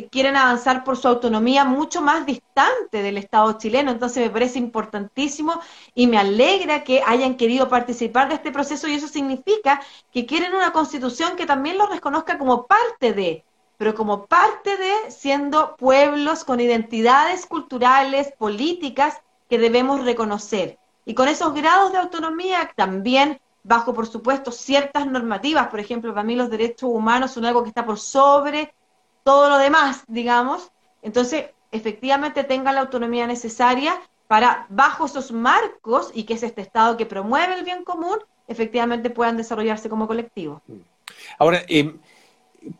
quieren avanzar por su autonomía mucho más distante del Estado chileno. Entonces me parece importantísimo y me alegra que hayan querido participar de este proceso y eso significa que quieren una constitución que también los reconozca como parte de, pero como parte de siendo pueblos con identidades culturales, políticas que debemos reconocer. Y con esos grados de autonomía también bajo, por supuesto, ciertas normativas. Por ejemplo, para mí los derechos humanos son algo que está por sobre todo lo demás, digamos, entonces efectivamente tenga la autonomía necesaria para, bajo esos marcos, y que es este Estado que promueve el bien común, efectivamente puedan desarrollarse como colectivo. Ahora, eh,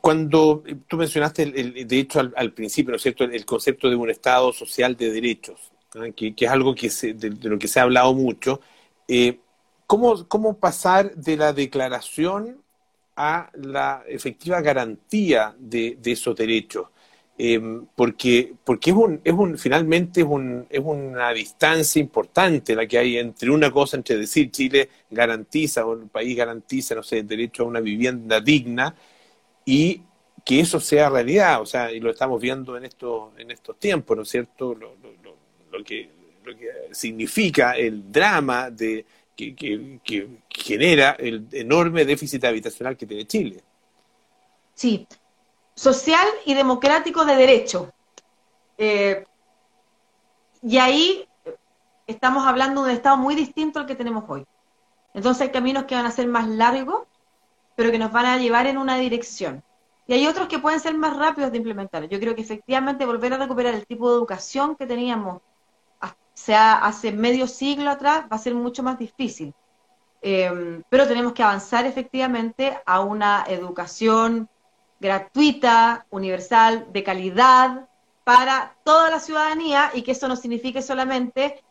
cuando tú mencionaste, el, de hecho, al, principio, ¿no es cierto?, el, concepto de un Estado social de derechos, que, es algo que de, lo que se ha hablado mucho. Eh, ¿cómo, ¿Cómo pasar de la declaración a la efectiva garantía de, esos derechos. Em, porque porque es un, es un finalmente es, un, es una distancia importante la que hay entre una cosa entre decir Chile garantiza o el país garantiza no sé el derecho a una vivienda digna y que eso sea realidad o sea y lo estamos viendo en estos en estos tiempos no es cierto lo, lo que lo que significa el drama de que, genera el enorme déficit habitacional que tiene Chile. Sí, social y democrático de derecho. Eh, y ahí estamos hablando de un Estado muy distinto al que tenemos hoy. Entonces hay caminos que van a ser más largos, pero que nos van a llevar en una dirección. Y hay otros que pueden ser más rápidos de implementar. Yo creo que efectivamente volver a recuperar el tipo de educación que teníamos sea hace medio siglo atrás, va a ser mucho más difícil. Em, pero tenemos que avanzar efectivamente a una educación gratuita, universal, de calidad para toda la ciudadanía y que eso no signifique solamente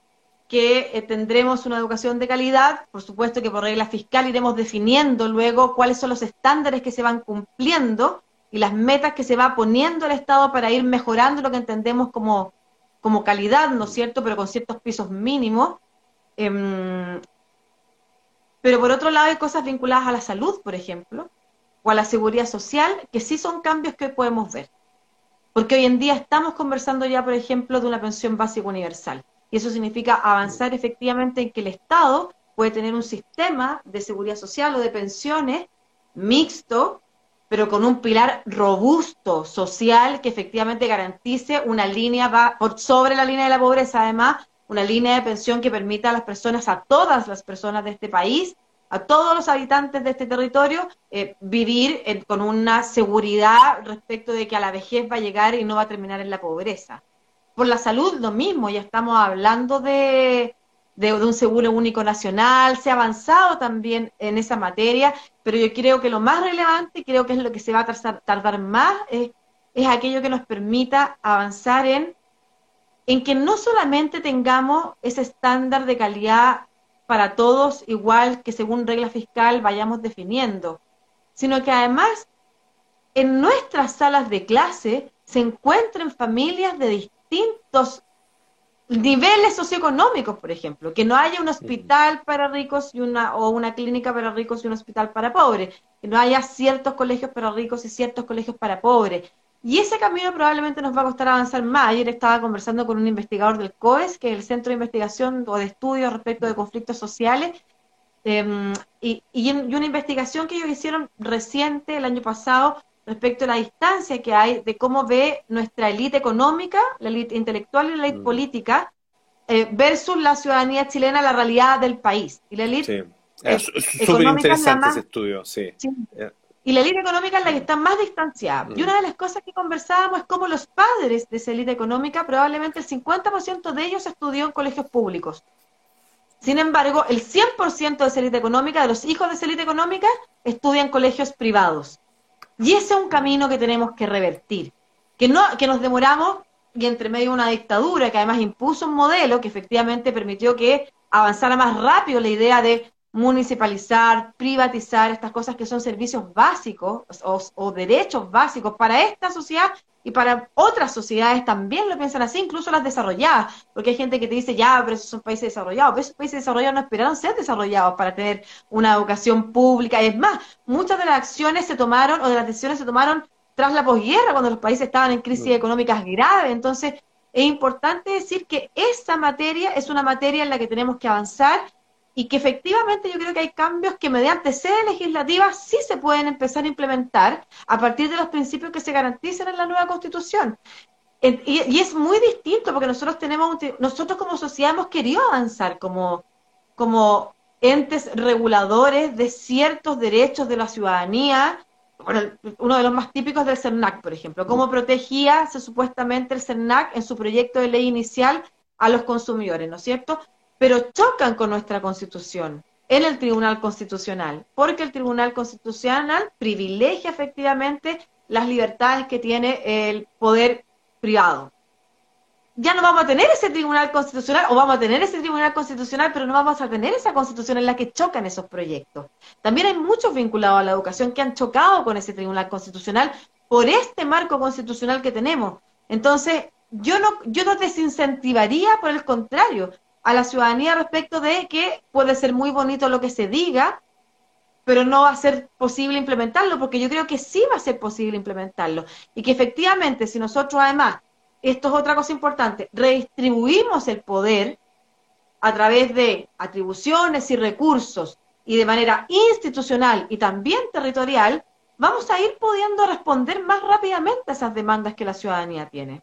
que eh, tendremos una educación de calidad, por supuesto que por regla fiscal iremos definiendo luego cuáles son los estándares que se van cumpliendo y las metas que se va poniendo el Estado para ir mejorando lo que entendemos como como calidad, ¿no es cierto?, pero con ciertos pisos mínimos. Em, pero por otro lado hay cosas vinculadas a la salud, por ejemplo, o a la seguridad social, que sí son cambios que hoy podemos ver. Porque hoy en día estamos conversando ya, por ejemplo, de una pensión básica universal. Y eso significa avanzar efectivamente en que el Estado puede tener un sistema de seguridad social o de pensiones mixto, pero con un pilar robusto, social, que efectivamente garantice una línea, va por sobre la línea de la pobreza, además, una línea de pensión que permita a las personas, a todas las personas de este país, a todos los habitantes de este territorio, eh, vivir con una seguridad respecto de que a la vejez va a llegar y no va a terminar en la pobreza. Por la salud, lo mismo, ya estamos hablando de, de, un seguro único nacional, se ha avanzado también en esa materia, pero yo creo que lo más relevante, creo que es lo que se va a tardar, más, es, aquello que nos permita avanzar en, en que no solamente tengamos ese estándar de calidad para todos igual que según regla fiscal vayamos definiendo, sino que además en nuestras salas de clase se encuentren familias de distintos niveles socioeconómicos, por ejemplo, que no haya un hospital para ricos y una, o una clínica para ricos y un hospital para pobres, que no haya ciertos colegios para ricos y ciertos colegios para pobres. Y ese camino probablemente nos va a costar avanzar más. Ayer estaba conversando con un investigador del COES, que es el Centro de Investigación o de Estudios respecto de conflictos sociales, em, y, y, una investigación que ellos hicieron reciente, el año pasado, respecto a la distancia que hay de cómo ve nuestra élite económica, la élite intelectual y la élite mm. política, eh, versus la ciudadanía chilena, la realidad del país. Y la élite es súper interesante ese estudio, sí. Y la élite económica es la que está más distanciada. Y mm. una de las cosas que conversábamos es cómo los padres de esa élite económica, probablemente el 50% de ellos estudió en colegios públicos. Sin embargo, el 100% de esa élite económica, de los hijos de esa élite económica, estudian en colegios privados. Y ese es un camino que tenemos que revertir. Que, no, que nos demoramos y entre medio una dictadura que además impuso un modelo que efectivamente permitió que avanzara más rápido la idea de municipalizar, privatizar estas cosas que son servicios básicos o, derechos básicos para esta sociedad y para otras sociedades también lo piensan así, incluso las desarrolladas, porque hay gente que te dice, ya, pero esos son países desarrollados, pero esos países desarrollados no esperaron ser desarrollados para tener una educación pública. Y es más, muchas de las acciones se tomaron o de las decisiones se tomaron tras la posguerra, cuando los países estaban en crisis económicas graves. Entonces, es importante decir que esa materia es una materia en la que tenemos que avanzar y que efectivamente yo creo que hay cambios que mediante sede legislativa sí se pueden empezar a implementar a partir de los principios que se garantizan en la nueva constitución. Y, es muy distinto porque nosotros tenemos, nosotros como sociedad hemos querido avanzar como, como entes reguladores de ciertos derechos de la ciudadanía. Bueno, uno de los más típicos del CERNAC, por ejemplo, cómo protegía supuestamente el CERNAC en su proyecto de ley inicial a los consumidores, ¿no es cierto? Pero chocan con nuestra constitución en el Tribunal Constitucional, porque el Tribunal Constitucional privilegia efectivamente las libertades que tiene el poder privado. Ya no vamos a tener ese Tribunal Constitucional, o vamos a tener ese Tribunal Constitucional, pero no vamos a tener esa constitución en la que chocan esos proyectos. También hay muchos vinculados a la educación que han chocado con ese Tribunal Constitucional por este marco constitucional que tenemos. Entonces, yo no, yo no desincentivaría, por el contrario, a la ciudadanía respecto de que puede ser muy bonito lo que se diga, pero no va a ser posible implementarlo, porque yo creo que sí va a ser posible implementarlo. Y que efectivamente, si nosotros además, esto es otra cosa importante, redistribuimos el poder a través de atribuciones y recursos y de manera institucional y también territorial, vamos a ir pudiendo responder más rápidamente a esas demandas que la ciudadanía tiene.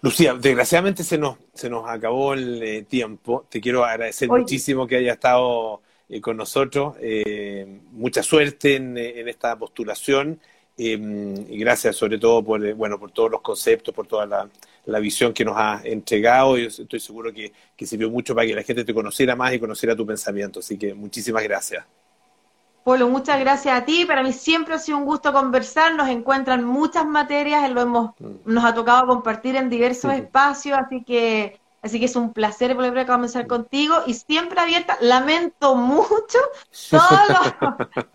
Lucía, desgraciadamente se nos, se nos acabó el eh, tiempo. Te quiero agradecer muchísimo que haya estado eh, con nosotros. Eh, mucha suerte en, esta postulación y gracias sobre todo por, bueno, por todos los conceptos, por toda la, visión que nos has entregado. Yo estoy seguro que, que sirvió mucho para que la gente te conociera más y conociera tu pensamiento. Así que muchísimas gracias. Polo, muchas gracias a ti. Para mí siempre ha sido un gusto conversar. Nos encuentran muchas materias, lo hemos, nos ha tocado compartir en diversos espacios, así que, así que es un placer volver a comenzar contigo y siempre abierta. Lamento mucho todos los,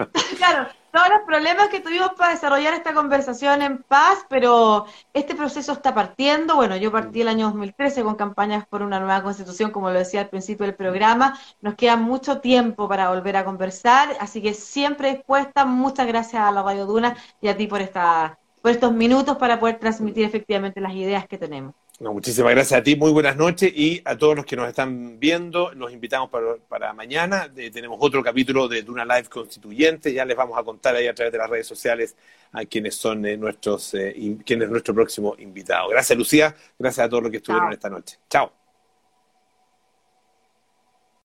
[laughs] claro, todos los problemas que tuvimos para desarrollar esta conversación en paz, pero este proceso está partiendo. Bueno, yo partí el año 2013 con campañas por una nueva constitución, como lo decía al principio del programa. Nos queda mucho tiempo para volver a conversar, así que siempre dispuesta. Muchas gracias a la Radio Duna y a ti por, esta, por estos minutos para poder transmitir efectivamente las ideas que tenemos muchísimas gracias a ti, muy buenas noches y a todos los que nos están viendo, los invitamos para, mañana, eh, tenemos otro capítulo de Duna Live Constituyente, ya les vamos a contar ahí a través de las redes sociales a quienes son eh, nuestros, eh, quién es nuestro próximo invitado. Gracias Lucía, gracias a todos los que estuvieron esta noche. Chao.